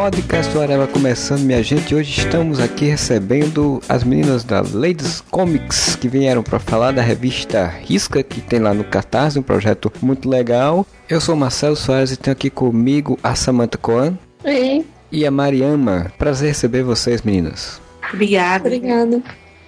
Podcast Areva começando, minha gente. Hoje estamos aqui recebendo as meninas da Ladies Comics que vieram para falar da revista Risca que tem lá no Catarse, um projeto muito legal. Eu sou Marcelo Soares e tenho aqui comigo a Samantha Coan. Oi. E a Mariama. Prazer receber vocês, meninas. Obrigada. Obrigada.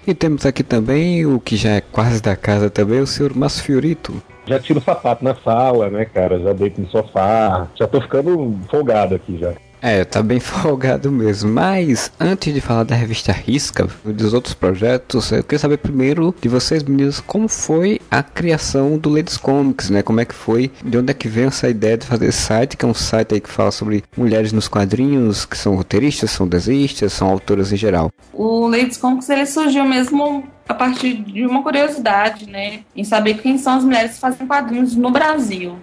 E temos aqui também o que já é quase da casa também, o senhor Márcio Fiorito. Já tiro o sapato na sala, né, cara? Já deito no sofá. Já tô ficando folgado aqui já. É, tá bem folgado mesmo. Mas antes de falar da revista Risca e dos outros projetos, eu queria saber primeiro de vocês, meninos, como foi a criação do Ladies Comics, né? Como é que foi? De onde é que veio essa ideia de fazer esse site, que é um site aí que fala sobre mulheres nos quadrinhos, que são roteiristas, são desenhistas, são autoras em geral. O Ladies Comics ele surgiu mesmo a partir de uma curiosidade, né? Em saber quem são as mulheres que fazem quadrinhos no Brasil.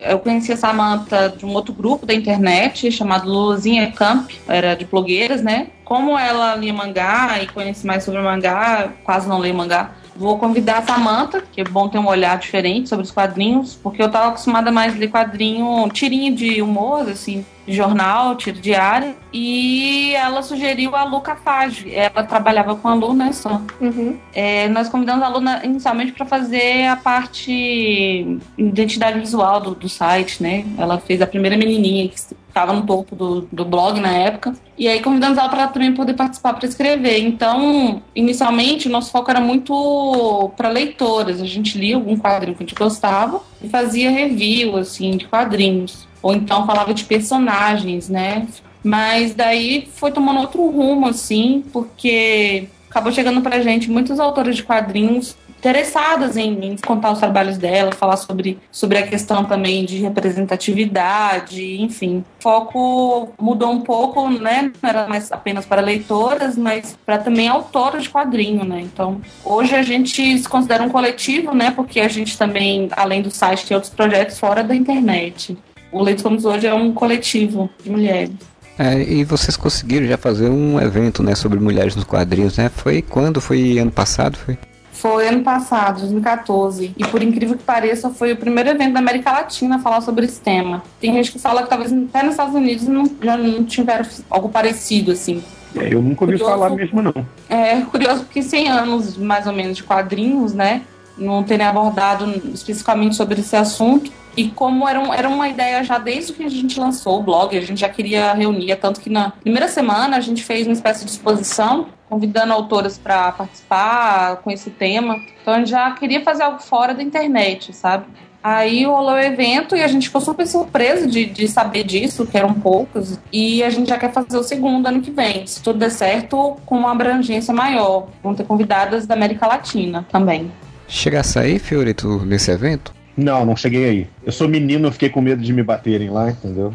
Eu conheci a Samantha de um outro grupo da internet chamado Luzinha Camp, era de blogueiras, né? Como ela lia mangá e conhece mais sobre mangá, quase não leio mangá, vou convidar a Samantha, que é bom ter um olhar diferente sobre os quadrinhos, porque eu estava acostumada mais a ler quadrinho, tirinho de humor, assim, jornal, tiro diário, e ela sugeriu a Luca Fage. Ela trabalhava com a Lu, né, só. Uhum. É, nós convidamos a Lu inicialmente para fazer a parte identidade visual do, do site, né? Ela fez a primeira menininha que estava no topo do, do blog na época. E aí convidamos ela para também poder participar para escrever. Então, inicialmente, o nosso foco era muito para leitoras. A gente lia algum quadrinho que a gente gostava e fazia review, assim, de quadrinhos. Ou então falava de personagens, né? Mas daí foi tomando outro rumo, assim, porque acabou chegando pra gente muitos autores de quadrinhos interessadas em, em, contar os trabalhos dela, falar sobre, sobre a questão também de representatividade, enfim. O foco mudou um pouco, né? Não era mais apenas para leitoras, mas para também autoras de quadrinho, né? Então, hoje a gente se considera um coletivo, né? Porque a gente também, além do site, tem outros projetos fora da internet. O Leitos Como hoje é um coletivo de mulheres. É, e vocês conseguiram já fazer um evento, né, sobre mulheres nos quadrinhos, né? Foi quando? Foi ano passado? Foi? Foi ano passado, 2014. E por incrível que pareça, foi o primeiro evento da América Latina a falar sobre esse tema. Tem gente que fala que talvez até nos Estados Unidos não, já não tiveram algo parecido, assim. É, eu nunca ouvi curioso, falar mesmo, não. É curioso porque 100 anos, mais ou menos, de quadrinhos, né? Não terem abordado especificamente sobre esse assunto. E como era, um, era uma ideia já desde que a gente lançou o blog, a gente já queria reunir, tanto que na primeira semana a gente fez uma espécie de exposição, convidando autoras para participar com esse tema. Então a gente já queria fazer algo fora da internet, sabe? Aí rolou o evento e a gente ficou super surpreso de, de saber disso, que eram poucos. E a gente já quer fazer o segundo ano que vem, se tudo der certo, com uma abrangência maior. Vão ter convidadas da América Latina também. Chega a sair, Fiorito, nesse evento? Não, não cheguei aí. Eu sou menino, eu fiquei com medo de me baterem lá, entendeu?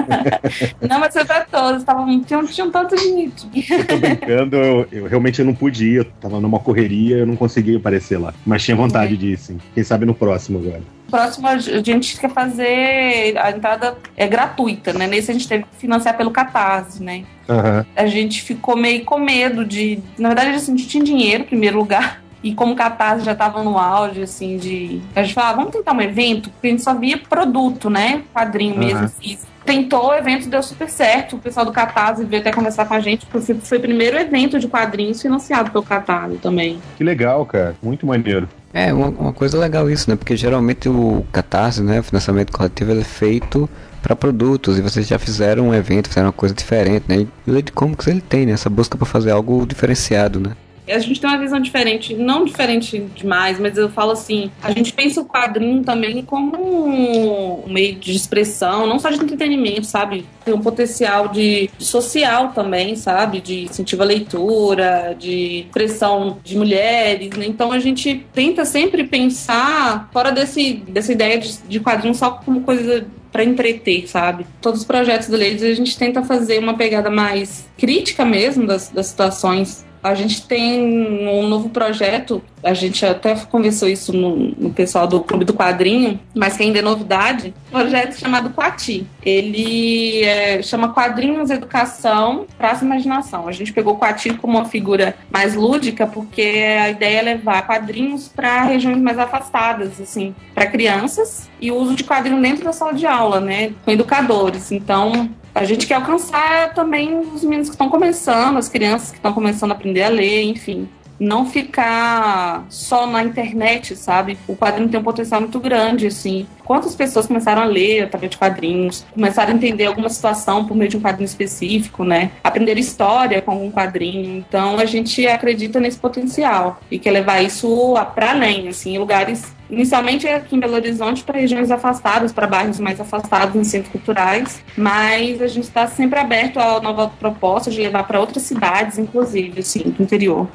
não, mas foi pra todos. Tava, tinha, tinha um tanto de. eu tô brincando, eu, eu, realmente não podia. Eu tava numa correria, eu não conseguia aparecer lá. Mas tinha vontade de ir, sim. Quem sabe no próximo agora. Próximo a gente quer fazer. A entrada é gratuita, né? Nesse a gente teve que financiar pelo Catarse, né? Uhum. A gente ficou meio com medo de. Na verdade, assim, a gente tinha dinheiro, em primeiro lugar. E como o Catarse já estava no auge, assim, de. A gente falava, vamos tentar um evento, porque a gente só via produto, né? Quadrinho uhum. mesmo, físico. Tentou, o evento deu super certo. O pessoal do Catarse veio até conversar com a gente, porque foi o primeiro evento de quadrinhos financiado pelo Catarse também. Que legal, cara. Muito maneiro. É, uma, uma coisa legal isso, né? Porque geralmente o Catarse, né? O financiamento coletivo, ele é feito para produtos e vocês já fizeram um evento, fizeram uma coisa diferente, né? E o Lady Comics ele tem, né? Essa busca para fazer algo diferenciado, né? A gente tem uma visão diferente, não diferente demais, mas eu falo assim, a gente pensa o quadrinho também como um meio de expressão, não só de entretenimento, sabe? Tem um potencial de, social também, sabe? De incentivo à leitura, de expressão de mulheres, né? Então a gente tenta sempre pensar fora desse, dessa ideia de, de quadrinho só como coisa para empreter, sabe? Todos os projetos do Ladies a gente tenta fazer uma pegada mais crítica mesmo das, das situações a gente tem um novo projeto, a gente até conversou isso no, no, pessoal do Clube do Quadrinho, mas que ainda é novidade, um projeto chamado Quati. Ele é, chama Quadrinhos Educação Praça Imaginação. A gente pegou o Quati como uma figura mais lúdica, porque a ideia é levar quadrinhos para regiões mais afastadas, assim, para crianças, e o uso de quadrinho dentro da sala de aula, né, com educadores. Então, a gente quer alcançar também os meninos que estão começando, as crianças que estão começando a aprender a ler, enfim. Não ficar só na internet, sabe? O quadrinho tem um potencial muito grande, assim. Quantas pessoas começaram a ler através de quadrinhos, começaram a entender alguma situação por meio de um quadrinho específico, né? Aprender história com algum quadrinho. Então a gente acredita nesse potencial e quer levar isso para além, assim, lugares Inicialmente aqui em Belo Horizonte para regiões afastadas, para bairros mais afastados em centros culturais, mas a gente está sempre aberto a nova proposta de levar para outras cidades, inclusive, assim, do interior.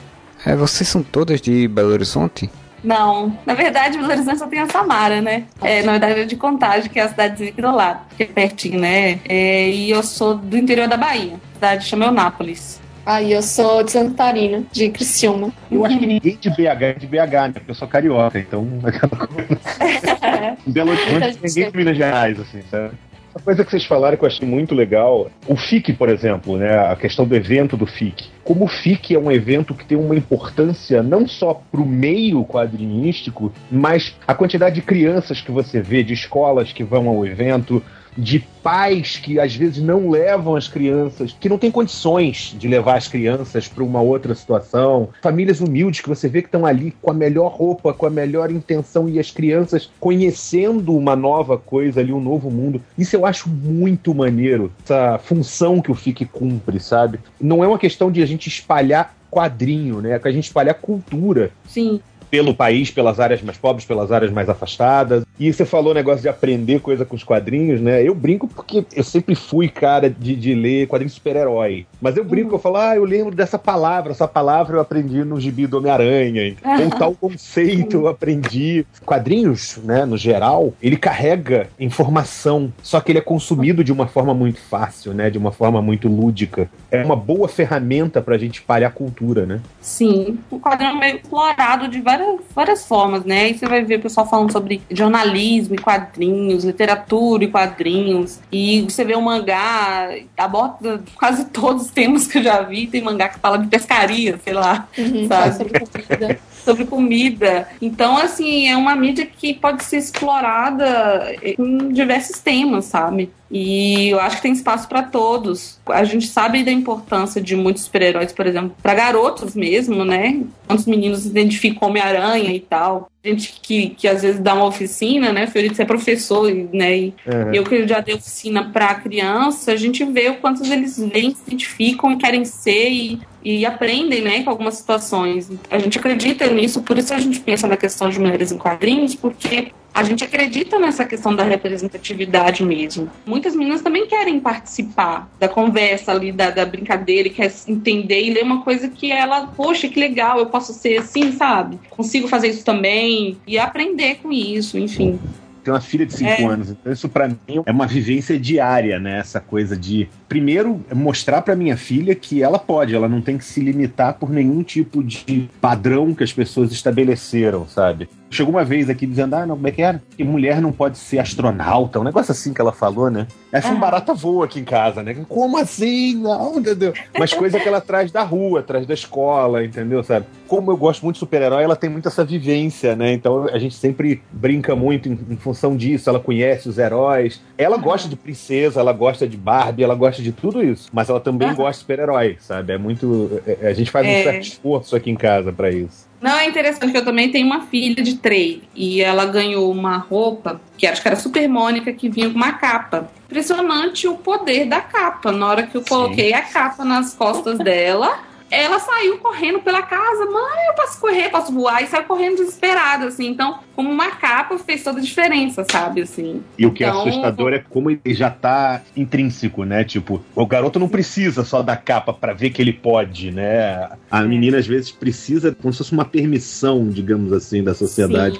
É, vocês são todas de Belo Horizonte? Não, na verdade, Belo Horizonte só tem a Samara, né? É, na verdade, é de Contagem, que é a cidadezinha aqui do lado, que é pertinho, né? É, e eu sou do interior da Bahia, a cidade chama Eunápolis. Aí eu sou de Santa Catarina, de Criciúma. Eu acho que ninguém de BH é de BH, né? Porque eu sou carioca, então aquela coisa. Belo Horizonte, ninguém de Minas Gerais, assim, sabe? Uma coisa que vocês falaram que eu achei muito legal, o FIC, por exemplo, né, a questão do evento do FIC. Como o FIC é um evento que tem uma importância não só para o meio quadrinístico, mas a quantidade de crianças que você vê, de escolas que vão ao evento, de pais que às vezes não levam as crianças, que não têm condições de levar as crianças para uma outra situação, famílias humildes que você vê que estão ali com a melhor roupa, com a melhor intenção e as crianças conhecendo uma nova coisa ali, um novo mundo. Isso eu acho muito maneiro, essa função que o FIC cumpre, sabe? Não é uma questão de a gente espalhar quadrinho, né? É que a gente espalhar cultura. Sim pelo país, pelas áreas mais pobres, pelas áreas mais afastadas. E você falou o negócio de aprender coisa com os quadrinhos, né? Eu brinco porque eu sempre fui cara de, de ler quadrinhos super-herói. Mas eu brinco, uhum. eu falo, ah, eu lembro dessa palavra, essa palavra eu aprendi no gibi do Homem-Aranha. Ou tal conceito eu aprendi. Quadrinhos, né, no geral, ele carrega informação, só que ele é consumido de uma forma muito fácil, né? De uma forma muito lúdica. É uma boa ferramenta pra gente espalhar cultura, né? Sim. O quadrinho é meio explorado de várias várias, várias formas, né? Aí você vai ver o pessoal falando sobre jornalismo e quadrinhos, literatura e quadrinhos. E você vê o mangá, aborda quase todos os temas que eu já vi. Tem mangá que fala de pescaria, sei lá, uhum, sabe? Sobre comida. sobre comida. Então, assim, é uma mídia que pode ser explorada em diversos temas, sabe? E eu acho que tem espaço para todos. A gente sabe da importância de muitos super-heróis, por exemplo, para garotos mesmo, né? Quantos meninos identificam Homem-Aranha e tal. Gente que, que às vezes dá uma oficina, né? Fiorito é professor, né? E uhum. eu que já dei oficina para criança, a gente vê o quantos eles vêm, se identificam e querem ser e, e aprendem, né? Com algumas situações. A gente acredita nisso, por isso a gente pensa na questão de mulheres em quadrinhos, porque a gente acredita nessa questão da representatividade mesmo. Muitas meninas também querem participar da conversa ali, da, da brincadeira, e quer entender e ler uma coisa que ela, poxa, que legal, eu posso ser assim, sabe? Consigo fazer isso também e aprender com isso, enfim tenho uma filha de 5 é. anos, então isso para mim é uma vivência diária, né? Essa coisa de, primeiro, mostrar para minha filha que ela pode, ela não tem que se limitar por nenhum tipo de padrão que as pessoas estabeleceram, sabe? Chegou uma vez aqui dizendo, ah, não, como é que era? Que mulher não pode ser astronauta, um negócio assim que ela falou, né? Essa é um barata voa aqui em casa, né? Como assim? Não, entendeu? Mas coisa que ela traz da rua, traz da escola, entendeu? Sabe? Como eu gosto muito de super-herói, ela tem muito essa vivência, né? Então a gente sempre brinca muito em, em função disso. Ela conhece os heróis. Ela gosta de princesa, ela gosta de Barbie, ela gosta de tudo isso. Mas ela também gosta de super-herói, sabe? É muito. É, a gente faz é. um certo esforço aqui em casa para isso. Não, é interessante que eu também tenho uma filha de três e ela ganhou uma roupa que acho que era Super Mônica que vinha com uma capa. Impressionante o poder da capa. Na hora que eu coloquei Sim. a capa nas costas dela, ela saiu correndo pela casa, mãe, eu posso correr, posso voar, e saiu correndo desesperada, assim. Então, como uma capa fez toda a diferença, sabe, assim. E o que então, é assustador é como ele já tá intrínseco, né? Tipo, o garoto não precisa só da capa para ver que ele pode, né? A menina às vezes precisa como se fosse uma permissão, digamos assim, da sociedade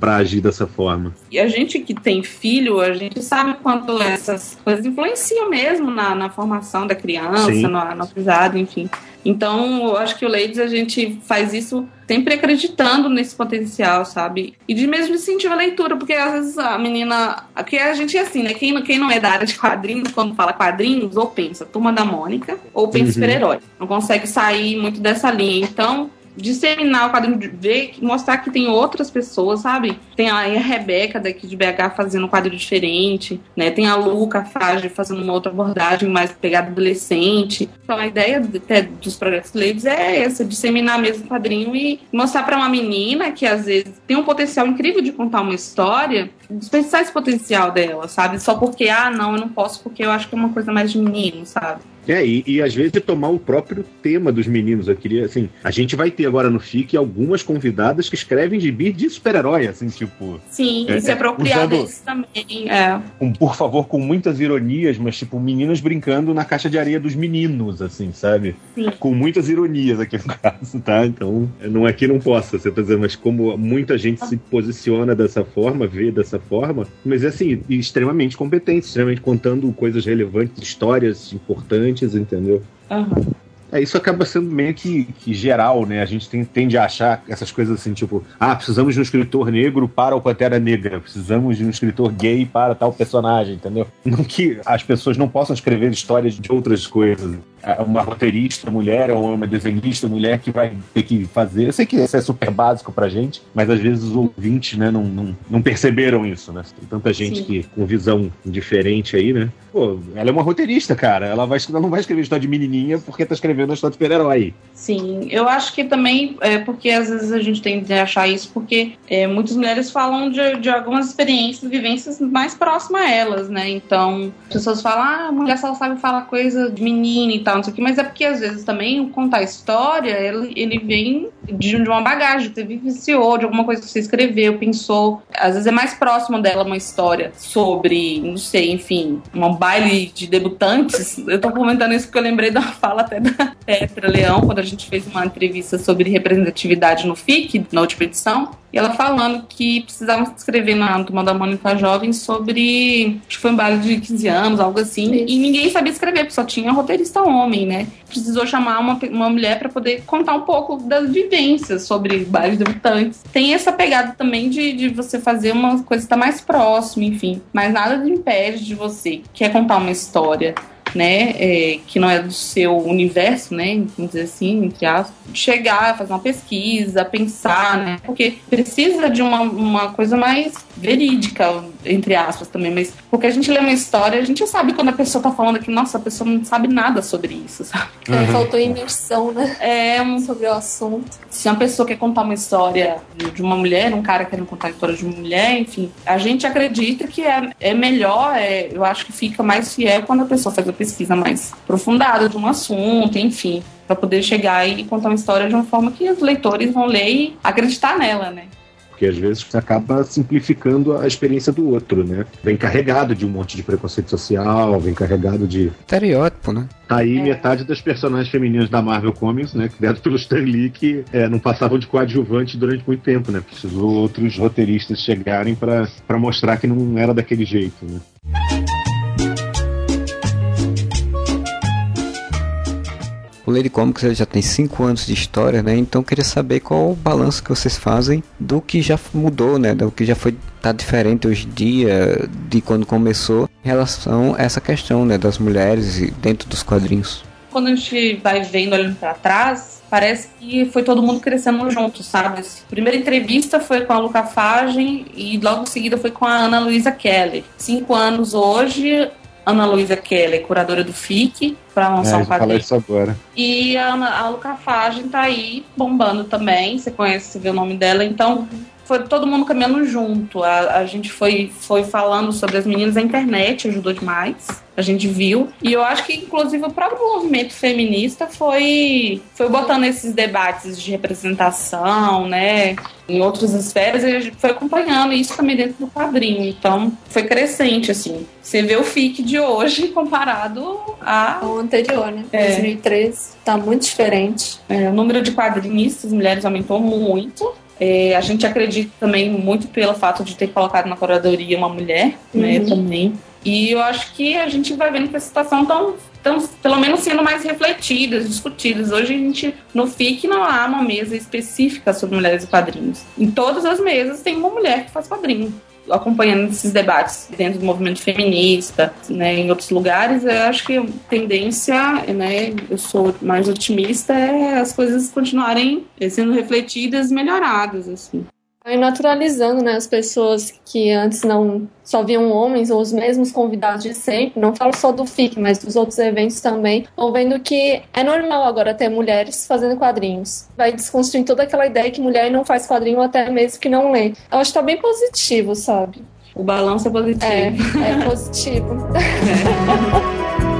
para agir dessa forma. E a gente que tem filho, a gente sabe quanto essas coisas influenciam mesmo na, na formação da criança, no, no aprendizado, enfim. Então, eu acho que o Ladies a gente faz isso sempre acreditando nesse potencial, sabe? E de mesmo incentivo a leitura, porque às vezes a menina. Porque a gente é assim, né? Quem, quem não é da área de quadrinhos, quando fala quadrinhos, ou pensa Turma da Mônica, ou pensa uhum. super-herói. Não consegue sair muito dessa linha. Então, disseminar o quadrinho, ver, mostrar que tem outras pessoas, sabe? Tem a Rebeca daqui de BH fazendo um quadro diferente, né? Tem a Luca Fage fazendo uma outra abordagem mais pegada adolescente. Então a ideia até dos projetos livres é essa, disseminar mesmo o quadrinho e mostrar para uma menina que às vezes tem um potencial incrível de contar uma história, desperdiçar esse potencial dela, sabe? Só porque, ah, não, eu não posso porque eu acho que é uma coisa mais de menino, sabe? É, e, e, às vezes tomar o próprio tema dos meninos. Eu queria, assim, a gente vai ter agora no FIC algumas convidadas que escrevem de bir de super-herói, assim, tipo. Sim, é, se é, apropriar usando, também. É. Com, por favor, com muitas ironias, mas, tipo, meninas brincando na caixa de areia dos meninos, assim, sabe? Sim. Com muitas ironias aqui no caso, tá? Então, não é que não possa ser fazer, mas como muita gente se posiciona dessa forma, vê dessa forma, mas é assim, extremamente competente, extremamente contando coisas relevantes, histórias importantes entendeu? Uhum. É, isso acaba sendo meio que, que geral, né? A gente tem, tende a achar essas coisas assim, tipo, ah, precisamos de um escritor negro para o Pantera Negra, precisamos de um escritor gay para tal personagem, entendeu? Não que as pessoas não possam escrever histórias de outras coisas. É uma roteirista mulher ou uma desenhista mulher que vai ter que fazer. Eu sei que isso é super básico pra gente, mas às vezes os ouvintes, né, não, não, não perceberam isso, né? Tem tanta gente Sim. que com visão diferente aí, né? Pô, ela é uma roteirista, cara. Ela, vai, ela não vai escrever história de menininha porque tá escrevendo a história de super-herói. Sim, eu acho que também é porque às vezes a gente tem que achar isso porque é, muitas mulheres falam de, de algumas experiências, vivências mais próximas a elas, né? Então, as pessoas falam, ah, a mulher só sabe falar coisa de menina e tal não sei o que, mas é porque às vezes também contar a história, ele, ele vem de, de uma bagagem, você vivenciou, de alguma coisa que você escreveu, pensou. Às vezes é mais próximo dela uma história sobre, não sei, enfim, um baile de debutantes. Eu tô comentando isso porque eu lembrei da fala até da Petra Leão, quando a gente fez uma entrevista sobre representatividade no FIC, na última edição. E ela falando que precisavam escrever na Turma da Mônica Jovem sobre. Acho que foi um baile de 15 anos, algo assim. Isso. E ninguém sabia escrever, porque só tinha roteirista homem, né? Precisou chamar uma, uma mulher para poder contar um pouco das vivências sobre bailes debutantes. Tem essa pegada também de, de você fazer uma coisa que tá mais próxima, enfim. Mas nada impede de você quer contar uma história né, é, que não é do seu universo, né, vamos dizer assim, entre aspas, chegar, fazer uma pesquisa, pensar, né, porque precisa de uma, uma coisa mais verídica, entre aspas também, mas porque a gente lê uma história, a gente sabe quando a pessoa tá falando que, nossa, a pessoa não sabe nada sobre isso, sabe? É, uhum. Faltou imersão, né? É, um, sobre o assunto. Se uma pessoa quer contar uma história de uma mulher, um cara querendo contar a história de uma mulher, enfim, a gente acredita que é, é melhor, é, eu acho que fica mais fiel quando a pessoa faz a pesquisa mais aprofundada de um assunto, enfim, para poder chegar e contar uma história de uma forma que os leitores vão ler e acreditar nela, né? Porque às vezes você acaba simplificando a experiência do outro, né? Vem carregado de um monte de preconceito social, vem carregado de. Estereótipo, né? Tá aí é. metade das personagens femininas da Marvel Comics, né? Criados pelo Stan Lee, que é, não passavam de coadjuvante durante muito tempo, né? Precisou outros roteiristas chegarem para mostrar que não era daquele jeito, né? Lady Comics já tem 5 anos de história, né? Então queria saber qual o balanço que vocês fazem do que já mudou, né? Do que já foi tá diferente hoje em dia de quando começou em relação a essa questão, né, das mulheres dentro dos quadrinhos. Quando a gente vai vendo olhando para trás, parece que foi todo mundo crescendo junto, sabe? A primeira entrevista foi com a Luca Fagem e logo em seguida foi com a Ana Luísa Kelly. Cinco anos hoje, Ana Luísa Kelly, curadora do FIC, para lançar é, um quadrinho. isso agora. E a, Ana, a Luca Fagem tá aí bombando também. Você conhece, você vê o nome dela. Então, foi todo mundo caminhando junto. A, a gente foi, foi falando sobre as meninas, a internet ajudou demais a gente viu. E eu acho que, inclusive, o próprio movimento feminista foi, foi botando esses debates de representação, né, em outras esferas, e a gente foi acompanhando isso também dentro do quadrinho. Então, foi crescente, assim. Você vê o FIC de hoje comparado ao anterior, né? É. 2013. Tá muito diferente. É, o número de quadrinistas mulheres aumentou muito. É, a gente acredita também muito pelo fato de ter colocado na curadoria uma mulher, né, uhum. também. E eu acho que a gente vai vendo que a situação estão, tão, pelo menos, sendo mais refletidas, discutidas. Hoje a gente, no FIC, não há uma mesa específica sobre mulheres e quadrinhos. Em todas as mesas tem uma mulher que faz quadrinho. Acompanhando esses debates dentro do movimento feminista, né, em outros lugares, eu acho que a tendência, né, eu sou mais otimista, é as coisas continuarem sendo refletidas e melhoradas, assim. Vai naturalizando, né, as pessoas que antes não só viam homens ou os mesmos convidados de sempre, não falo só do FIC, mas dos outros eventos também, vão vendo que é normal agora ter mulheres fazendo quadrinhos. Vai desconstruindo toda aquela ideia que mulher não faz quadrinho até mesmo que não lê. Eu acho que tá bem positivo, sabe? O balanço é positivo. É, é positivo. É.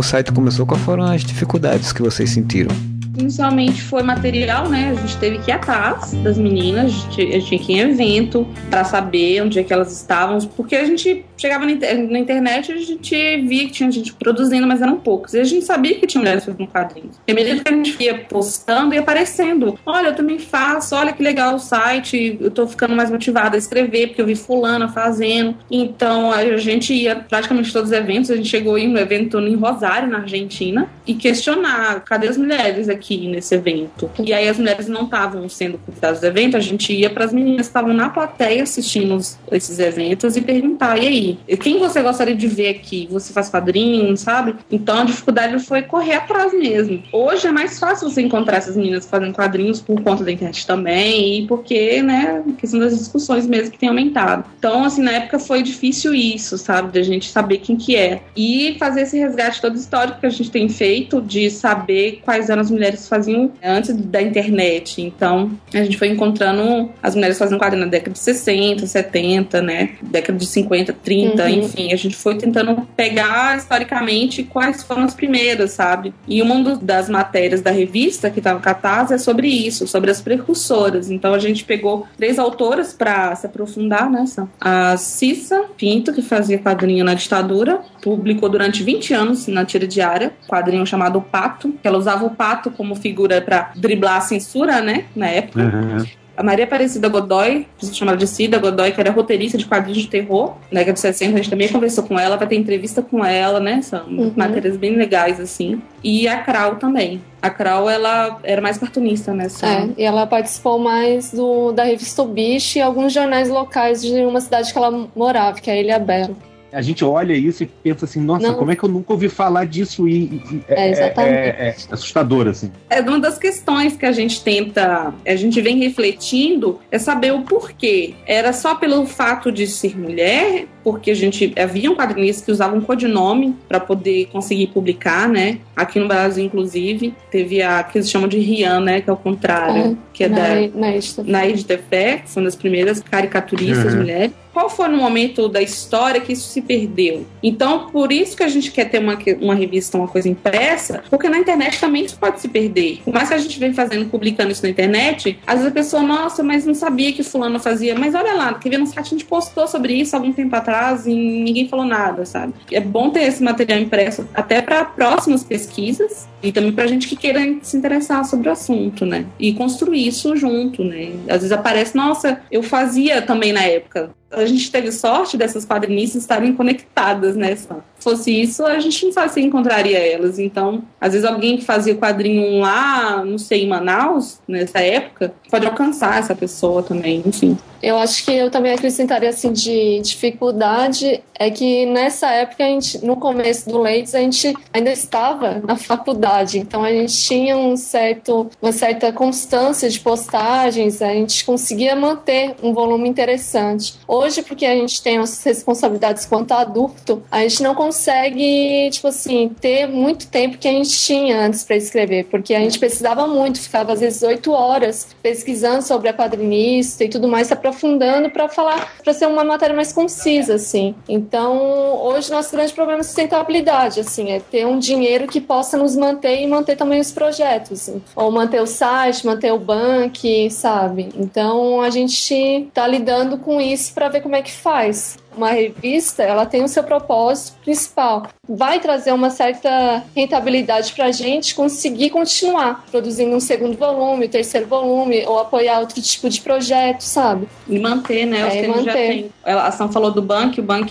o site começou, quais foram as dificuldades que vocês sentiram? Inicialmente foi material, né? A gente teve que ir atrás das meninas, a gente, tinha que ir em evento para saber onde é que elas estavam, porque a gente chegava na, internet e a gente via que tinha gente produzindo, mas eram poucos. E a gente sabia que tinha mulheres fazendo quadrinhos. E à medida que a gente ia postando e aparecendo, olha, eu também faço, olha que legal o site, eu tô ficando mais motivada a escrever, porque eu vi fulana fazendo. Então a gente ia praticamente todos os eventos, a gente chegou ir no evento em Rosário, na Argentina, e questionar, cadê as mulheres aqui nesse evento? E aí as mulheres não estavam sendo convidadas do evento, a gente ia para as meninas que estavam na plateia assistindo esses eventos e perguntar, e aí, quem você gostaria de ver aqui? Você faz quadrinho, sabe? Então a dificuldade foi correr atrás mesmo. Hoje é mais fácil você encontrar essas meninas fazendo quadrinhos por conta da internet também e porque, né, questão das discussões mesmo que tem aumentado. Então, assim, na época foi difícil isso, sabe? Da gente saber quem que é. E fazer esse resgate todo histórico que a gente tem feito de saber quais eram as mulheres que faziam antes da internet. Então, a gente foi encontrando as mulheres fazendo quadrinho na década de 60, 70, né? Década de 50, 30 30, uhum. enfim, a gente foi tentando pegar historicamente quais foram as primeiras, sabe? E uma das matérias da revista que estava Catarse é sobre isso, sobre as precursoras. Então a gente pegou três autoras para se aprofundar nessa. A Cissa Pinto, que fazia quadrinho na ditadura, publicou durante 20 anos na tira diária, quadrinho chamado Pato, que ela usava o pato como figura para driblar a censura, né, na época. Uhum. A Maria Aparecida Godoy, chamada de Cida Godoy, que era roteirista de quadrinhos de terror, na década de 60, a gente também conversou com ela, vai ter entrevista com ela, né? São uhum. matérias bem legais, assim. E a Krau também. A Krau, ela era mais cartunista nessa. É, e ela participou mais do, da revista O Bicho e alguns jornais locais de uma cidade que ela morava, que é a Ilha Bela a gente olha isso e pensa assim, nossa, não. como é que eu nunca ouvi falar disso? E, e é, é, exatamente. É, é, é, assustador, assim. É uma das questões que a gente tenta, a gente vem refletindo, é saber o porquê. Era só pelo fato de ser mulher, porque a gente havia um quadrinista que usava um codinome para poder conseguir publicar, né? Aqui no Brasil, inclusive, teve a que eles chamam de Rian, né? Que é o contrário, é, que é na, da Naide Tefé, que são das primeiras caricaturistas uhum. mulheres qual foi no momento da história que isso se perdeu? Então, por isso que a gente quer ter uma, uma revista, uma coisa impressa, porque na internet também isso pode se perder. Por mais que a gente vem fazendo, publicando isso na internet, às vezes a pessoa, nossa, mas não sabia que fulano fazia. Mas olha lá, que ver no site a gente postou sobre isso algum tempo atrás e ninguém falou nada, sabe? É bom ter esse material impresso até para próximas pesquisas e também para gente que queira se interessar sobre o assunto, né? E construir isso junto, né? Às vezes aparece, nossa, eu fazia também na época a gente teve sorte dessas quadrinistas estarem conectadas nessa. Se fosse isso, a gente não sabe se encontraria elas. Então, às vezes alguém que fazia quadrinho lá, não sei, em Manaus, nessa época, pode alcançar essa pessoa também, enfim. Eu acho que eu também acrescentaria assim de dificuldade é que nessa época a gente, no começo do Leites, a gente ainda estava na faculdade, então a gente tinha um certo, uma certa constância de postagens, a gente conseguia manter um volume interessante. Hoje, porque a gente tem as responsabilidades quanto adulto, a gente não consegue, tipo assim, ter muito tempo que a gente tinha antes para escrever, porque a gente precisava muito, ficava às vezes oito horas pesquisando sobre a quadrinista e tudo mais, se aprofundando para falar, para ser uma matéria mais concisa, assim. Então, hoje nosso grande problema é sustentabilidade, assim, é ter um dinheiro que possa nos manter e manter também os projetos, assim. ou manter o site, manter o banco, sabe? Então, a gente está lidando com isso para ver como é que faz uma revista, ela tem o seu propósito principal. Vai trazer uma certa rentabilidade para a gente conseguir continuar produzindo um segundo volume, terceiro volume, ou apoiar outro tipo de projeto, sabe? E manter, né? Os é, manter. já tem. A ação falou do banco, o banco,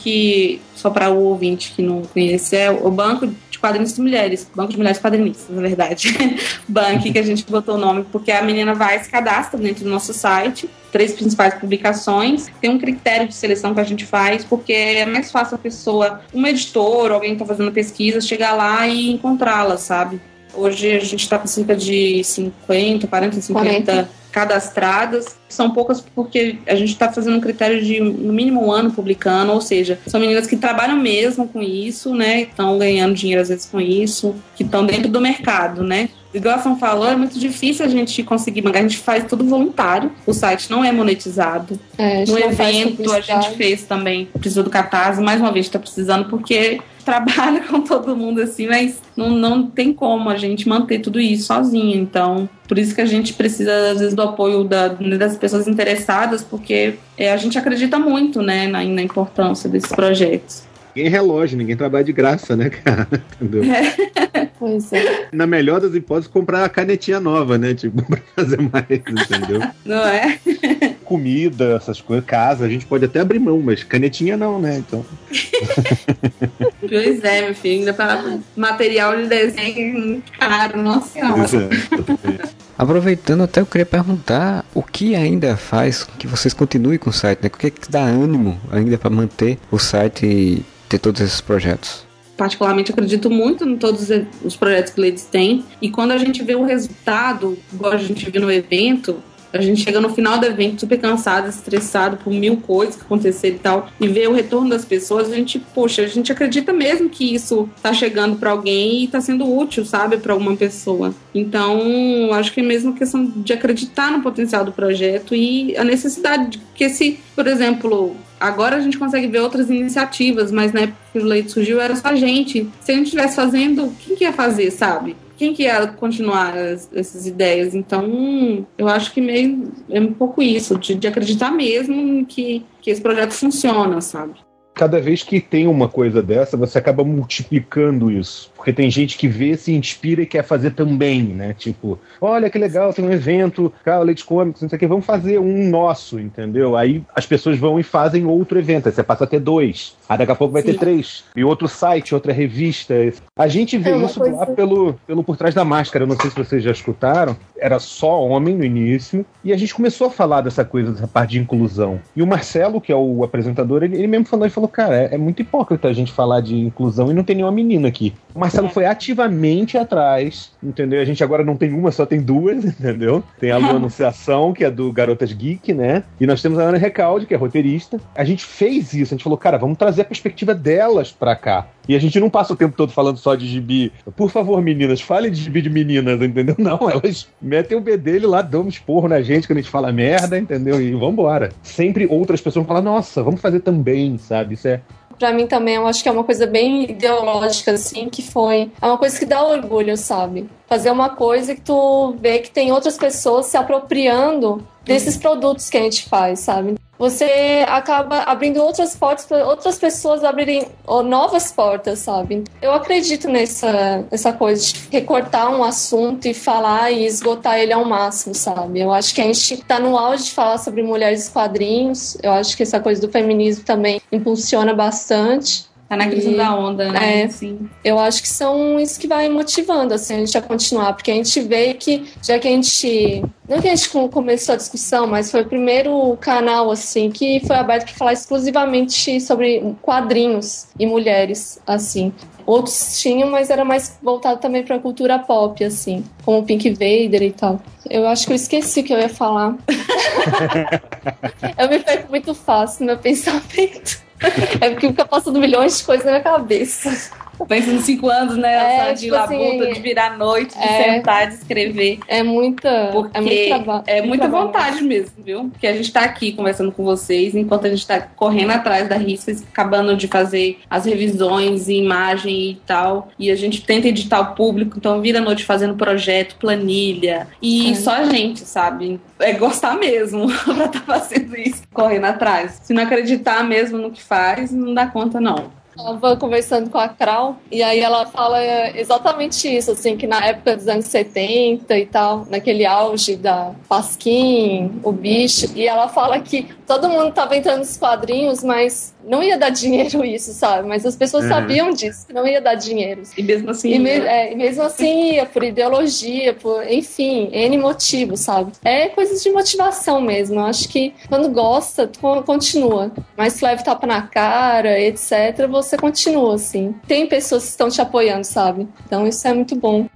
só para o ouvinte que não conhece, é o banco de quadrinhos de mulheres, banco de mulheres quadrinistas, na verdade. banco que a gente botou o nome, porque a menina vai se cadastra dentro do nosso site três principais publicações. Tem um critério de seleção que a gente faz, porque é mais fácil a pessoa, um editor, alguém que está fazendo pesquisa, chegar lá e encontrá-la, sabe? Hoje a gente está com cerca de 50, 40, 50 40. cadastradas. São poucas porque a gente está fazendo um critério de no mínimo um ano publicando, ou seja, são meninas que trabalham mesmo com isso, né? Estão ganhando dinheiro às vezes com isso, que estão dentro do mercado, né? Igual a São falou, é muito difícil a gente conseguir mangá. A gente faz tudo voluntário. O site não é monetizado. É, no evento a gente fez também, precisou do catarse. Mais uma vez, está precisando porque trabalha com todo mundo assim, mas não, não tem como a gente manter tudo isso sozinho. Então, por isso que a gente precisa, às vezes, do apoio da, das pessoas interessadas, porque é, a gente acredita muito né, na, na importância desses projetos. Ninguém relógio, ninguém trabalha de graça, né, cara? Entendeu? É. Pois é. Na melhor das hipóteses, comprar a canetinha nova, né? Tipo, pra fazer mais, entendeu? Não é? Comida, essas coisas, casa, a gente pode até abrir mão, mas canetinha não, né? Então. pois é, meu filho, ainda para material de desenho caro, nossa senhora. É, Aproveitando, até eu queria perguntar o que ainda faz que vocês continuem com o site, né? O que, é que dá ânimo ainda para manter o site ter todos esses projetos? Particularmente acredito muito em todos os projetos que eles têm. E quando a gente vê o resultado, igual a gente viu no evento, a gente chega no final do evento super cansado, estressado por mil coisas que aconteceram e tal, e vê o retorno das pessoas, a gente, poxa, a gente acredita mesmo que isso tá chegando para alguém e tá sendo útil, sabe, para alguma pessoa. Então, acho que é mesmo questão de acreditar no potencial do projeto e a necessidade de que se, por exemplo, agora a gente consegue ver outras iniciativas, mas na época que o leite surgiu era só a gente. Se a gente estivesse fazendo, quem que ia fazer, sabe? quem que ia continuar as, essas ideias? Então, eu acho que meio é um pouco isso, de, de acreditar mesmo que, que esse projeto funciona, sabe? Cada vez que tem uma coisa dessa, você acaba multiplicando isso. Porque tem gente que vê, se inspira e quer fazer também, né? Tipo, olha que legal, tem um evento, cara, Leite Comics, não sei o que, vamos fazer um nosso, entendeu? Aí as pessoas vão e fazem outro evento, aí você passa a ter dois. Aí daqui a pouco vai Sim. ter três. E outro site, outra revista. A gente vê é isso coisa... lá pelo, pelo Por Trás da Máscara, eu não sei se vocês já escutaram. Era só homem no início. E a gente começou a falar dessa coisa, dessa parte de inclusão. E o Marcelo, que é o apresentador, ele, ele mesmo falou e falou: cara, é, é, muito hipócrita a gente falar de inclusão e não tem nenhuma menina aqui. O Marcelo é. foi ativamente atrás, entendeu? A gente agora não tem uma, só tem duas, entendeu? Tem a Lu Anunciação, que é do Garotas Geek, né? E nós temos a Ana Recalde, que é roteirista. A gente fez isso, a gente falou, cara, vamos trazer a perspectiva delas pra cá. E a gente não passa o tempo todo falando só de gibi. Por favor, meninas, fale de gibi de meninas, entendeu? Não, elas metem o B dele lá, dão um esporro na gente quando a gente fala merda, entendeu? E vambora. Sempre outras pessoas vão falar, nossa, vamos fazer também, sabe? Isso é para mim também eu acho que é uma coisa bem ideológica assim que foi é uma coisa que dá orgulho sabe fazer uma coisa que tu vê que tem outras pessoas se apropriando desses produtos que a gente faz sabe você acaba abrindo outras portas para outras pessoas abrirem novas portas, sabe? Eu acredito nessa, nessa coisa de recortar um assunto e falar e esgotar ele ao máximo, sabe? Eu acho que a gente está no auge de falar sobre mulheres quadrinhos. Eu acho que essa coisa do feminismo também impulsiona bastante. Tá na crista da onda, né? É, Sim. Eu acho que são isso que vai motivando assim, a gente a continuar, porque a gente vê que, já que a gente. Não que a gente começou a discussão, mas foi o primeiro canal assim que foi aberto para falar exclusivamente sobre quadrinhos e mulheres, assim. Outros tinham, mas era mais voltado também para cultura pop, assim, como Pink Vader e tal. Eu acho que eu esqueci o que eu ia falar. eu me perco muito fácil no meu pensamento. É porque fica passando milhões de coisas na minha cabeça. Pensa nos cinco anos, né? É, de tipo labuta, assim, de virar noite, de é, sentar, de escrever. É muita. Porque é, muito é muita trabalho. vontade mesmo, viu? Porque a gente tá aqui conversando com vocês, enquanto a gente tá correndo atrás da risca, acabando de fazer as revisões e imagem e tal. E a gente tenta editar o público, então vira noite fazendo projeto, planilha. E é. só a gente, sabe? É gostar mesmo pra estar tá fazendo isso, correndo atrás. Se não acreditar mesmo no que faz, não dá conta, não estava conversando com a Kral e aí ela fala exatamente isso, assim, que na época dos anos 70 e tal, naquele auge da Pasquim, o bicho, e ela fala que todo mundo estava entrando nos quadrinhos, mas não ia dar dinheiro isso, sabe? Mas as pessoas uhum. sabiam disso, que não ia dar dinheiro. E mesmo assim. E, me, é, e mesmo assim ia, por ideologia, por, enfim, N motivos, sabe? É coisas de motivação mesmo. Eu acho que quando gosta, continua. Mas leve tapa na cara, etc., você continua, assim. Tem pessoas que estão te apoiando, sabe? Então isso é muito bom.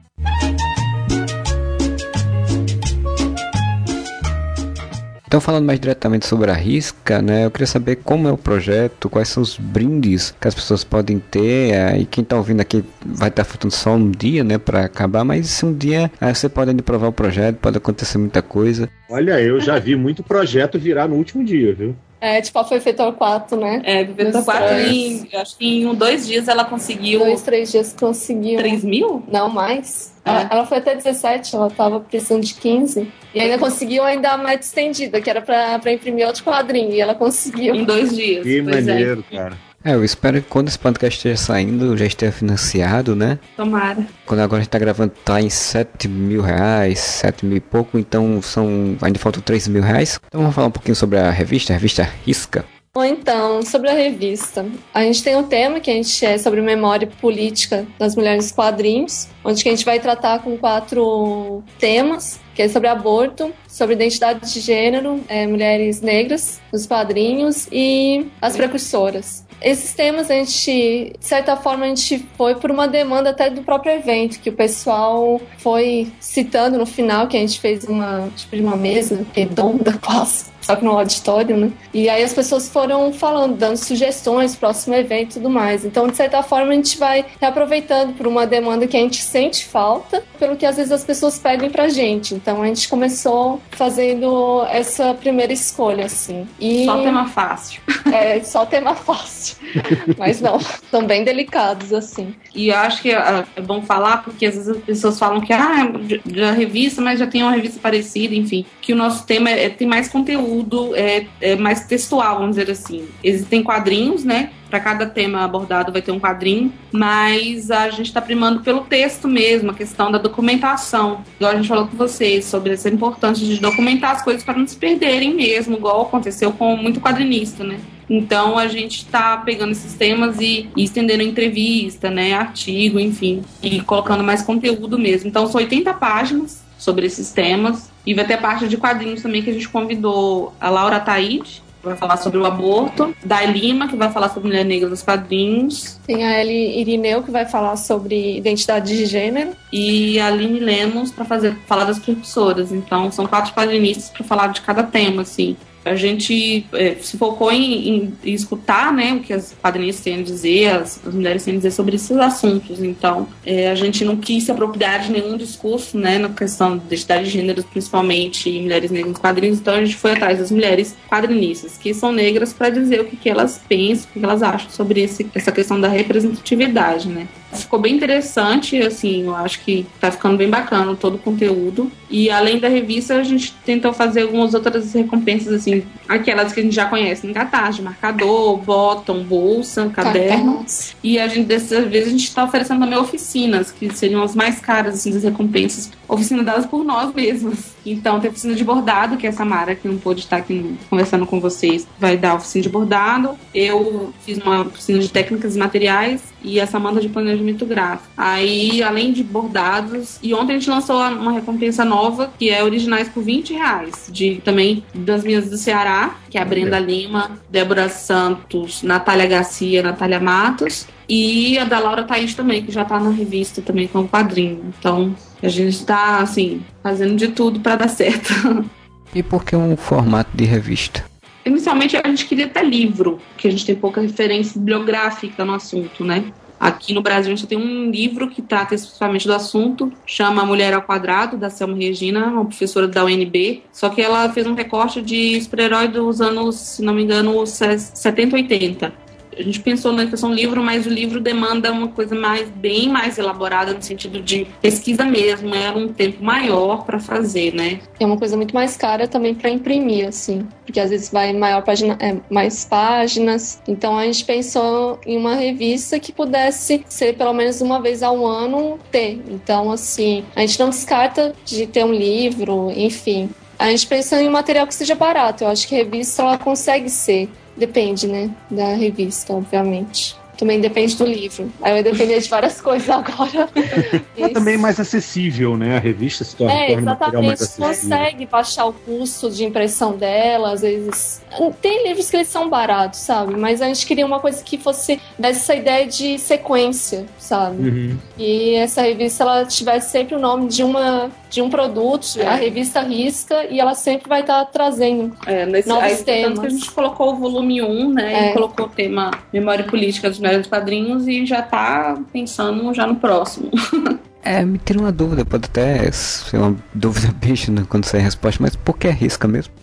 Então, falando mais diretamente sobre a risca, né, eu queria saber como é o projeto, quais são os brindes que as pessoas podem ter. É, e quem está ouvindo aqui vai estar tá faltando só um dia, né, para acabar, mas se um dia é, você pode ainda provar o projeto, pode acontecer muita coisa. Olha, eu já vi muito projeto virar no último dia, viu? É, tipo a Fetor 4, né? É, Fetor 4, em, acho que em um, dois dias ela conseguiu. Dois, três dias conseguiu. 3 mil? Não, mais. É. Ela, ela, foi até 17, ela tava precisando de 15. E ainda conseguiu ainda mais estendida, que era pra, pra imprimir outro quadrinho. E ela conseguiu. Em dois dias. Que é. maneiro, é. cara. É, eu espero que quando esse podcast esteja saindo, já esteja financiado, né? Tomara. Quando agora a gente tá gravando, tá em 7 mil reais, 7 mil e pouco, então são. ainda faltam 3 mil reais. Então vamos falar um pouquinho sobre a revista, a revista Risca. Bom, então, sobre a revista. A gente tem um tema que a gente é sobre memória política das mulheres quadrinhos, onde a gente vai tratar com quatro temas, que é sobre aborto, sobre identidade de gênero, é, mulheres negras, os quadrinhos e as precursoras. Esses temas a gente, de certa forma, a gente foi por uma demanda até do próprio evento, que o pessoal foi citando no final, que a gente fez uma, tipo de uma mesa redonda quase, só que no auditório, né? E aí as pessoas foram falando, dando sugestões, próximo evento e tudo mais. Então, de certa forma, a gente vai reaproveitando por uma demanda que a gente sente falta, pelo que às vezes as pessoas pedem pra gente. Então, a gente começou fazendo essa primeira escolha, assim. E... Só tema fácil. É, só tema fácil. Mas não, são bem delicados, assim. E eu acho que é, é bom falar, porque às vezes as pessoas falam que, ah, já revista, mas já tem uma revista parecida, enfim. Que o nosso tema é, tem mais conteúdo, é, é mais textual, vamos dizer assim. Existem quadrinhos, né? para cada tema abordado vai ter um quadrinho, mas a gente está primando pelo texto mesmo, a questão da documentação. Igual a gente falou com vocês sobre essa importância de documentar as coisas para não se perderem mesmo, igual aconteceu com muito quadrinista, né? Então a gente está pegando esses temas e, e estendendo entrevista, né, artigo, enfim, e colocando mais conteúdo mesmo. Então são 80 páginas sobre esses temas e vai ter parte de quadrinhos também que a gente convidou a Laura Taide, que vai falar sobre o aborto, Dai Lima, que vai falar sobre mulher negra nos quadrinhos. Tem a Ellie Irineu, que vai falar sobre identidade de gênero. E a Aline Lemos para fazer falar das professoras. Então, são quatro quadrinistas para falar de cada tema, assim a gente é, se focou em, em, em, escutar né, o que as quadrinhas têm a dizer, as, as mulheres têm a dizer sobre esses assuntos. Então, é, a gente não quis se apropriar de nenhum discurso né, na questão de identidade de gênero, principalmente mulheres negras quadrinhos. Então, a gente foi atrás das mulheres quadrinistas, que são negras, para dizer o que, que elas pensam, o que, que elas acham sobre esse, essa questão da representatividade. Né? Ficou bem interessante, assim, eu acho que tá ficando bem bacana todo o conteúdo. E além da revista, a gente tentou fazer algumas outras recompensas, assim, aquelas que a gente já conhece, em cartaz, marcador, bottom, bolsa, caderno. Cartaz. E a gente, dessa vez, a gente está oferecendo também oficinas, que seriam as mais caras, assim, das recompensas. Oficina dadas por nós mesmos. Então, tem oficina de bordado, que é a Samara, que não pôde estar aqui conversando com vocês, vai dar oficina de bordado. Eu fiz uma oficina de técnicas e materiais e a Samanta de planejamento gráfico. Aí, além de bordados, e ontem a gente lançou uma recompensa nova, que é originais por 20 reais, de também das minhas do Ceará, que é a Brenda Lima, Débora Santos, Natália Garcia, Natália Matos, e a da Laura Thaís também, que já tá na revista também com o quadrinho. Então, a gente está, assim, fazendo de tudo para dar certo. E por que um formato de revista? Inicialmente a gente queria até livro, porque a gente tem pouca referência bibliográfica no assunto, né? Aqui no Brasil a gente tem um livro que trata especificamente do assunto, chama Mulher ao Quadrado, da Selma Regina, uma professora da UNB. Só que ela fez um recorte de super-herói dos anos, se não me engano, 70 80 a gente pensou na questão livro, mas o livro demanda uma coisa mais bem mais elaborada no sentido de pesquisa mesmo, era um tempo maior para fazer, né? É uma coisa muito mais cara também para imprimir, assim, porque às vezes vai maior página, é, mais páginas. Então a gente pensou em uma revista que pudesse ser pelo menos uma vez ao ano ter. Então assim, a gente não descarta de ter um livro, enfim. A gente pensou em um material que seja barato. Eu acho que revista ela consegue ser. Depende, né? Da revista, obviamente. Também depende do livro. Aí vai depender de várias coisas agora. é também mais acessível, né? A revista se torna, é, torna exatamente. mais acessível. consegue baixar o custo de impressão dela, às vezes. Tem livros que eles são baratos, sabe? Mas a gente queria uma coisa que fosse desse essa ideia de sequência, sabe? Uhum. E essa revista ela tivesse sempre o nome de uma de um produto, é. a revista risca e ela sempre vai estar tá trazendo é, nesse, novos aí, temas. Tanto que a gente colocou o volume 1, né? É. E colocou o tema Memória Política dos Melhores Quadrinhos e já está pensando já no próximo. É, me tira uma dúvida, pode até ser uma dúvida bicho né, quando sair a resposta, mas por que risca mesmo?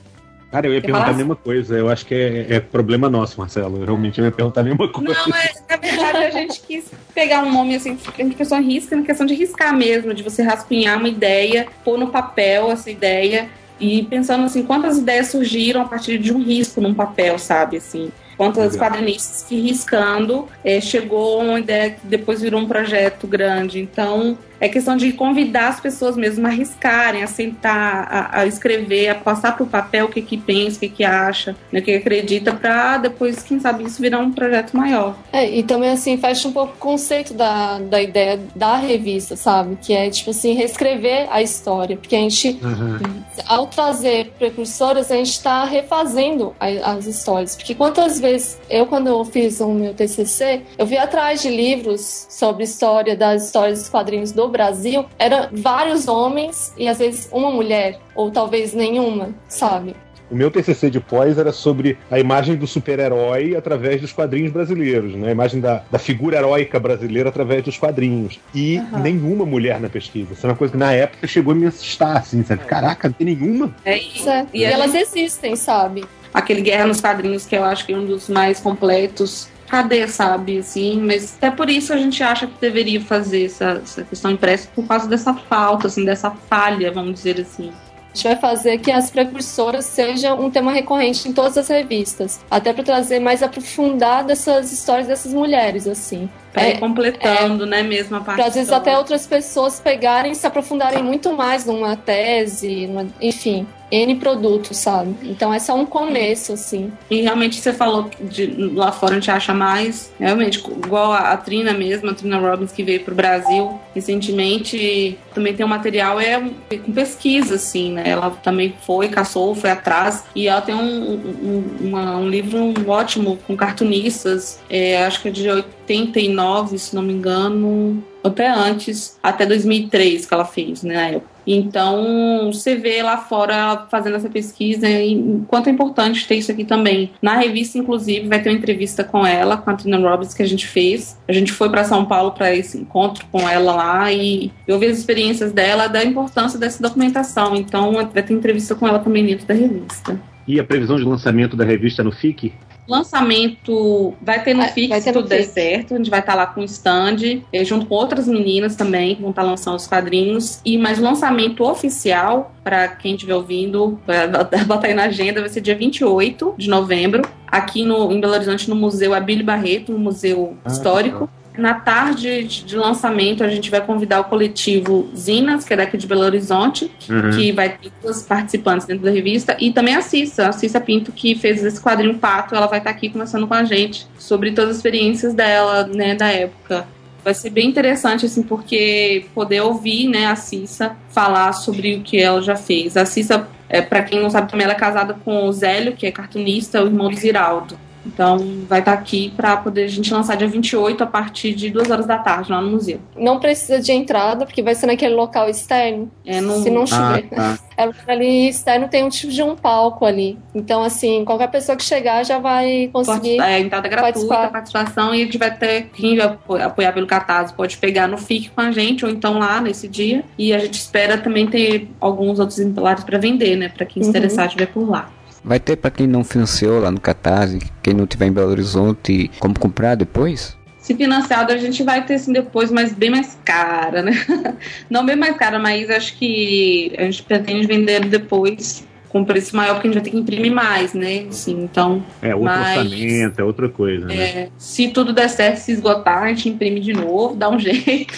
Cara, eu ia perguntar a mesma coisa. Eu acho que é, é, problema nosso, Marcelo. Eu realmente eu ia perguntar a mesma coisa. Não, mas na verdade a gente quis pegar um nome assim, a pessoa risca, na questão de riscar mesmo, de você rascunhar uma ideia, pôr no papel essa ideia e pensando assim, quantas ideias surgiram a partir de um risco num papel, sabe? Assim, quantos quadrinistas que riscando é, chegou uma ideia que depois virou um projeto grande. Então, é questão de convidar as pessoas mesmo a arriscarem, a sentar, a, a escrever, a passar para o papel o que que pensa, o que que acha, né, o que acredita, para depois, quem sabe, isso virar um projeto maior. É, e também, assim, fecha um pouco o conceito da, da ideia da revista, sabe? Que é, tipo assim, reescrever a história. Porque a gente, uhum. ao trazer precursoras, a gente está refazendo a, as histórias. Porque quantas vezes, eu, quando eu fiz o meu TCC, eu vi atrás de livros sobre história, das histórias dos quadrinhos do Brasil eram vários homens e às vezes uma mulher, ou talvez nenhuma, sabe? O meu TCC de pós era sobre a imagem do super-herói através dos quadrinhos brasileiros, né? a imagem da, da figura heróica brasileira através dos quadrinhos. E uhum. nenhuma mulher na pesquisa. Isso é uma coisa que na época chegou a me assustar, assim, sabe? Caraca, não tem nenhuma. É isso. É. E, e elas existem, sabe? Aquele Guerra nos Quadrinhos, que eu acho que é um dos mais completos cadê, sabe? Assim, mas até por isso a gente acha que deveria fazer essa, essa questão impressa por causa dessa falta, assim, dessa falha, vamos dizer assim. A gente vai fazer que as precursoras sejam um tema recorrente em todas as revistas, até para trazer mais aprofundado essas histórias dessas mulheres, assim. Pra é, completando, é, né, mesmo a parte. Pra às vezes até outras pessoas pegarem e se aprofundarem muito mais numa tese, numa, enfim. N produtos, sabe? Então é só um começo, assim. E realmente você falou de lá fora a gente acha mais, realmente, igual a, a Trina mesmo, a Trina Robbins que veio pro Brasil recentemente, também tem um material é com pesquisa, assim, né? Ela também foi, caçou, foi atrás, e ela tem um, um, uma, um livro ótimo com cartunistas, é, acho que é de 89, se não me engano, até antes, até 2003 que ela fez, né? Então, você vê lá fora fazendo essa pesquisa e quanto é importante ter isso aqui também. Na revista, inclusive, vai ter uma entrevista com ela, com a Tina Robbins, que a gente fez. A gente foi para São Paulo para esse encontro com ela lá e eu vi as experiências dela, da importância dessa documentação. Então, vai ter entrevista com ela também dentro da revista. E a previsão de lançamento da revista no FIC? Lançamento vai ter no Vai- FIC, vai se tudo der certo. A gente vai estar lá com o stand, eh, junto com outras meninas também, que vão estar lançando os quadrinhos. E mais o lançamento oficial, para quem estiver ouvindo, pra botar aí na agenda, vai ser dia 28 de novembro, aqui no, em Belo Horizonte, no Museu Abílio Barreto, um museu Ah, histórico. Na tarde de lançamento, a gente vai convidar o coletivo Zinas, que é daqui de Belo Horizonte, Uhum. que vai ter duas participantes dentro da revista, e também a Cissa, a Cissa Pinto, que fez esse quadrinho Pato, ela vai estar aqui conversando com a gente sobre todas as experiências dela, né, da época. Vai ser bem interessante, assim, porque poder ouvir, né, a Cissa falar sobre o que ela já fez. A Cissa, é, para quem não sabe também, ela é casada com o Zélio, que é cartunista, o irmão do Ziraldo. Então, vai estar aqui para poder a gente lançar dia 28, a partir de duas horas da tarde, lá no museu. Não precisa de entrada, porque vai ser naquele local externo. É, no, Se não Ah, chover. tá. É ali externo tem um tipo de um palco ali. Então, assim, qualquer pessoa que chegar já vai conseguir. É, entrada gratuita, participar. participação, e a gente vai ter quem apoiar pelo Catarse pode pegar no FIC com a gente, ou então lá nesse dia. E a gente espera também ter alguns outros exemplares para vender, né? Para quem se Uhum. interessar estiver por lá. Vai ter pra quem não financiou lá no Catarse, quem não tiver em Belo Horizonte, como comprar depois? Se financiado, a gente vai ter sim depois, mas bem mais cara, né? Não bem mais cara, mas acho que a gente pretende vender depois com preço maior, porque a gente vai ter que imprimir mais, né? Assim, então, É outro Mas- orçamento, é outra coisa, né? É, se tudo der certo, se esgotar, a gente imprime de novo, dá um jeito,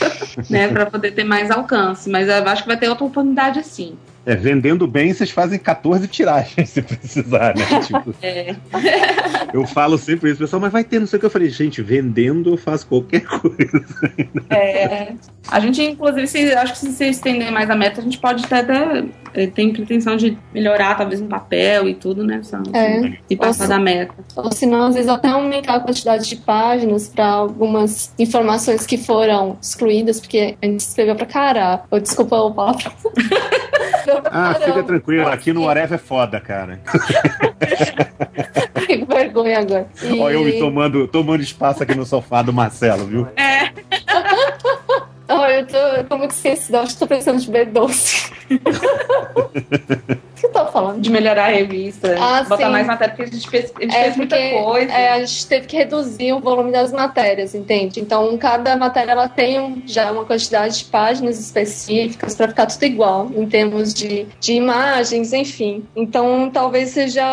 né, para poder ter mais alcance. Mas eu acho que vai ter outra oportunidade assim. É, vendendo bem, vocês fazem 14 tiragens se precisar, né? Tipo, É, eu falo sempre isso, pessoal, mas vai ter, não sei o que. Eu falei, gente, vendendo eu faço qualquer coisa. é, a gente, inclusive, se, acho que se você estender mais a meta, a gente pode até, até é, tem pretensão de melhorar, talvez, um papel e tudo, né? Só, É. E passar da meta. Ou se não, às vezes até aumentar a quantidade de páginas para algumas informações que foram excluídas, porque a gente escreveu pra caralho. Ou desculpa o palavra. Ah, fica tranquilo, aqui no Whatever é foda, cara. Que vergonha agora. E- Ó, eu me tomando, tomando espaço aqui no sofá do Marcelo, viu? Oh, eu, tô, eu tô muito esquecida, acho que tô precisando de beber doce. o que eu tava falando? De melhorar a revista, Ah, botar sim. mais matéria, porque a gente fez, a gente É fez muita porque coisa. é, a gente teve que reduzir o volume das matérias, entende? Então, cada matéria ela tem um- já uma quantidade de páginas específicas para ficar tudo igual, em termos de, de imagens, enfim. Então, talvez seja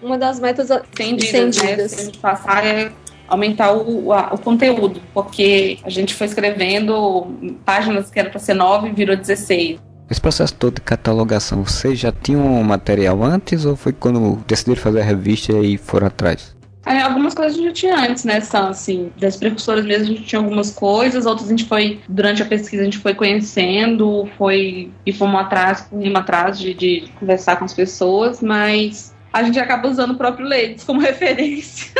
uma das metas a- estendidas, né? Se a gente passar é aumentar o, a- o conteúdo, porque a gente foi escrevendo páginas que era para ser 9 e virou 16. Esse processo todo de catalogação, vocês já tinham um material antes ou foi quando decidiram fazer a revista e foram atrás? Aí, algumas coisas a gente já tinha antes, né? São, assim, das precursoras mesmo a gente tinha algumas coisas, outras a gente foi, durante a pesquisa, a gente foi conhecendo, foi e fomos atrás, corremos atrás de, de conversar com as pessoas, mas a gente acaba usando o próprio Leites como referência.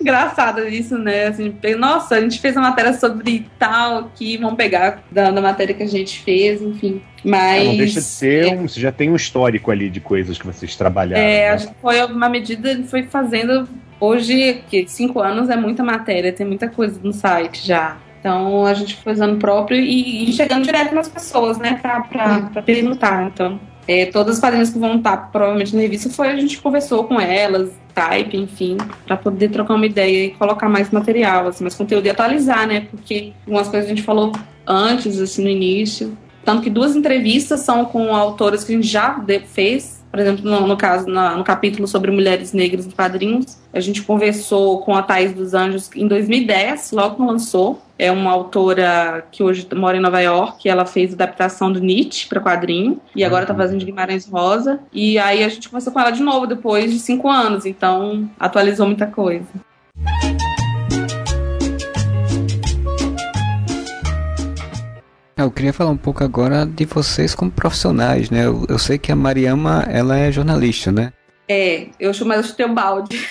Engraçado isso, né? Assim, nossa, a gente fez uma matéria sobre tal aqui, vamos pegar da, da matéria que a gente fez, enfim. Mas. Ah, não deixa de ser um. Você já tem um histórico ali de coisas que vocês trabalharam. É, né? acho que foi uma medida, foi fazendo. Hoje, que cinco anos é muita matéria, tem muita coisa no site já. Então a gente foi usando o próprio e, e chegando direto nas pessoas, né, pra, pra, pra perguntar. Então, é, todas as quadrinhas que vão estar provavelmente na revista foi a gente conversou com elas, type, enfim, pra poder trocar uma ideia e colocar mais material, assim, mais conteúdo e atualizar, né? Porque algumas coisas a gente falou antes, assim, no início. Tanto que duas entrevistas são com autoras que a gente já fez. Por exemplo, no, no caso, na- no capítulo sobre mulheres negras nos quadrinhos, a gente conversou com a Thais dos Anjos em 2010, logo que lançou. É uma autora que hoje mora em Nova York, ela fez adaptação do Nietzsche para quadrinho, e agora está fazendo de Guimarães Rosa. E aí a gente conversou com ela de novo depois de cinco anos, então atualizou muita coisa. Eu queria falar um pouco agora de vocês como profissionais, né? Eu, eu sei que a Mariama, ela é jornalista, né? É, eu chamo ela de teu balde.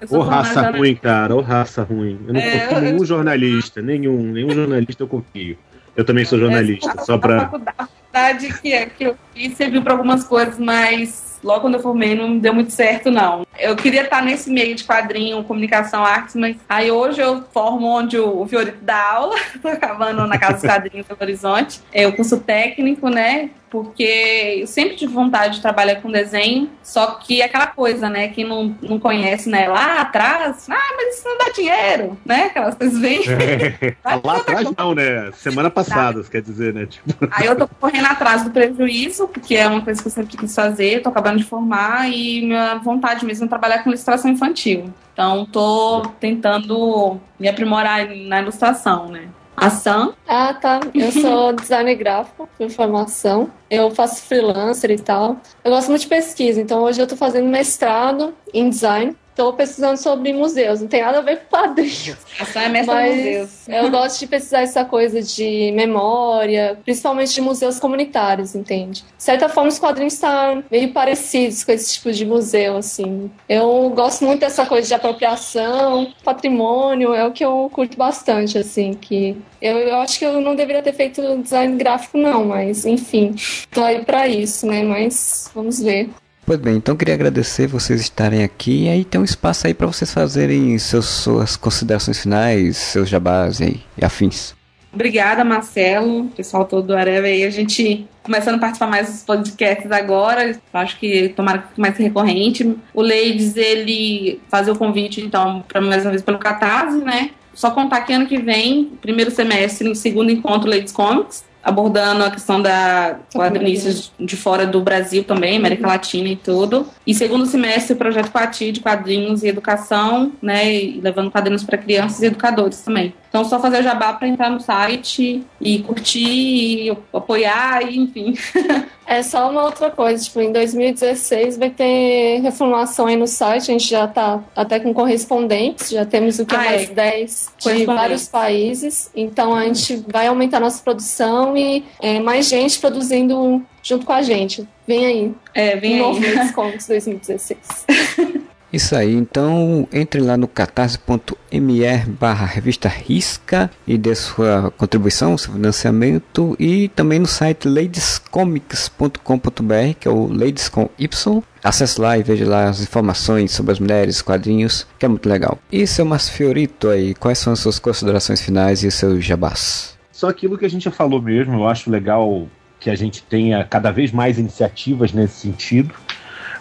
Eu sou Ô raça ruim, cara, ô raça ruim. Eu não É, confio em eu- nenhum jornalista, nenhum, nenhum jornalista eu confio. Eu também sou jornalista, É, só pra. a faculdade que, é, que eu fiz serviu para algumas coisas, mas logo quando eu formei não deu muito certo, não. Eu queria estar nesse meio de quadrinho, comunicação, artes, mas aí hoje eu formo onde o Fiorito dá aula, tô acabando na Casa dos Quadrinhos do Horizonte. É o curso técnico, né? Porque eu sempre tive vontade de trabalhar com desenho, só que aquela coisa, né, quem não, não conhece, né, lá atrás, ah, mas isso não dá dinheiro, né, aquelas coisas vêm. lá atrás não, né, semana passada, quer dizer, né, tipo... Aí eu tô correndo atrás do prejuízo, porque é uma coisa que eu sempre quis fazer, tô acabando de formar, e minha vontade mesmo é trabalhar com ilustração infantil. Então, tô tentando me aprimorar na ilustração, né. Ação. Ah, tá. Eu sou designer gráfico por formação. Eu faço freelancer e tal. Eu gosto muito de pesquisa, então hoje eu tô fazendo mestrado em design. Estou pesquisando sobre museus, não tem nada a ver com quadrinhos. Essa é mestra mas museus. Eu gosto de pesquisar essa coisa de memória, principalmente de museus comunitários, entende? De certa forma, os quadrinhos estão meio parecidos com esse tipo de museu, assim. Eu gosto muito dessa coisa de apropriação, patrimônio, é o que eu curto bastante, assim, que eu, eu acho que eu não deveria ter feito design gráfico, não, mas enfim, tô aí pra isso, né? Mas vamos ver. Pois bem, então queria agradecer vocês estarem aqui e aí tem um espaço aí para vocês fazerem seus, suas considerações finais, seus jabás e, e afins. Obrigada, Marcelo, pessoal todo do Areva aí. A gente começando a participar mais dos podcasts agora. Acho que tomara que mais recorrente. O Leides, ele fazer o convite, então, para mais uma vez pelo Catarse, né? Só contar que ano que vem, primeiro semestre, segundo encontro Ladies Comics abordando a questão da quadrinistas de fora do Brasil também, América uhum. Latina e tudo. E segundo semestre, o projeto Quati de quadrinhos e educação, né, e levando quadrinhos para crianças e educadores também. Então, só fazer o jabá para entrar no site e curtir, e apoiar, e, enfim. É só uma outra coisa, tipo, em 2016 vai ter reformulação aí no site, a gente já tá até com correspondentes, já temos o que ah, mais é. 10 de vários países, então a gente vai aumentar nossa produção e é, mais gente produzindo junto com a gente. Vem aí. É, vem aí. Novo Comics 2016. Isso aí, então entre lá no catarse.me barra revista Risca e dê sua contribuição, seu financiamento e também no site ladescomics.com.br que é o Ladies com Y. Acesse lá e veja lá as informações sobre as mulheres, quadrinhos, que é muito legal. E seu Márcio Fiorito aí, quais são as suas considerações finais e seus jabás? Só aquilo que a gente já falou mesmo, eu acho legal que a gente tenha cada vez mais iniciativas nesse sentido.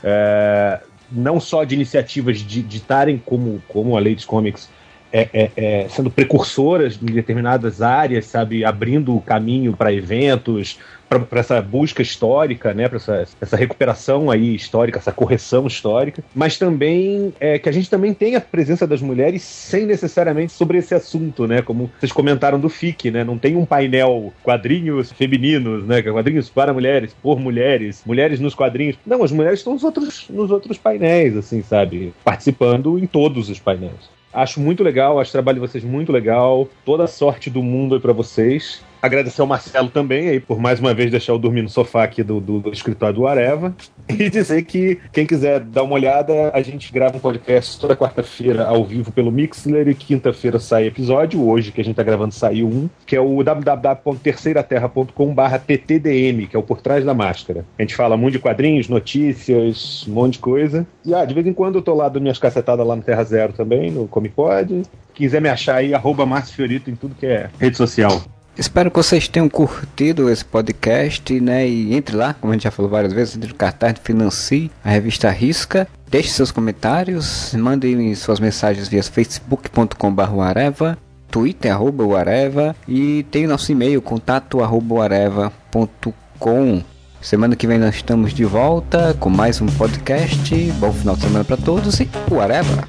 É, não só de iniciativas de estarem como, como a Ladies Comics é, é, é, sendo precursoras em determinadas áreas, sabe, abrindo o caminho para eventos, para essa busca histórica, né, para essa, essa recuperação aí histórica, essa correção histórica, mas também é, que a gente também tenha a presença das mulheres sem necessariamente sobre esse assunto, né, como vocês comentaram do FIC, né, não tem um painel quadrinhos femininos, né, quadrinhos para mulheres, por mulheres, mulheres nos quadrinhos. Não, as mulheres estão nos outros, nos outros painéis, assim, sabe, participando em todos os painéis. Acho muito legal, acho o trabalho de vocês muito legal. Toda a sorte do mundo aí para vocês. Agradecer ao Marcelo também aí por mais uma vez deixar eu dormir no sofá aqui do, do, do escritório do Areva. E dizer que quem quiser dar uma olhada, a gente grava um podcast toda quarta-feira ao vivo pelo Mixler e quinta-feira sai episódio. Hoje que a gente tá gravando saiu um, que é o www.terceiraterra.com/ttdm, que é o por trás da máscara. A gente fala muito de quadrinhos, notícias, um monte de coisa. E ah, de vez em quando eu tô lá dando minhas cacetadas lá no Terra Zero também, no Comipod. Quiser me achar aí, arroba Márcio Fiorito em tudo que é rede social. Espero que vocês tenham curtido esse podcast, né? E entre lá, como a gente já falou várias vezes, entre o cartaz, financie a revista Risca. Deixe seus comentários, mandem suas mensagens via facebook.com.br areva, twitter arroba areva e tem nosso e-mail contato arroba. Semana que vem nós estamos de volta com mais um podcast. Bom final de semana para todos e o Areva!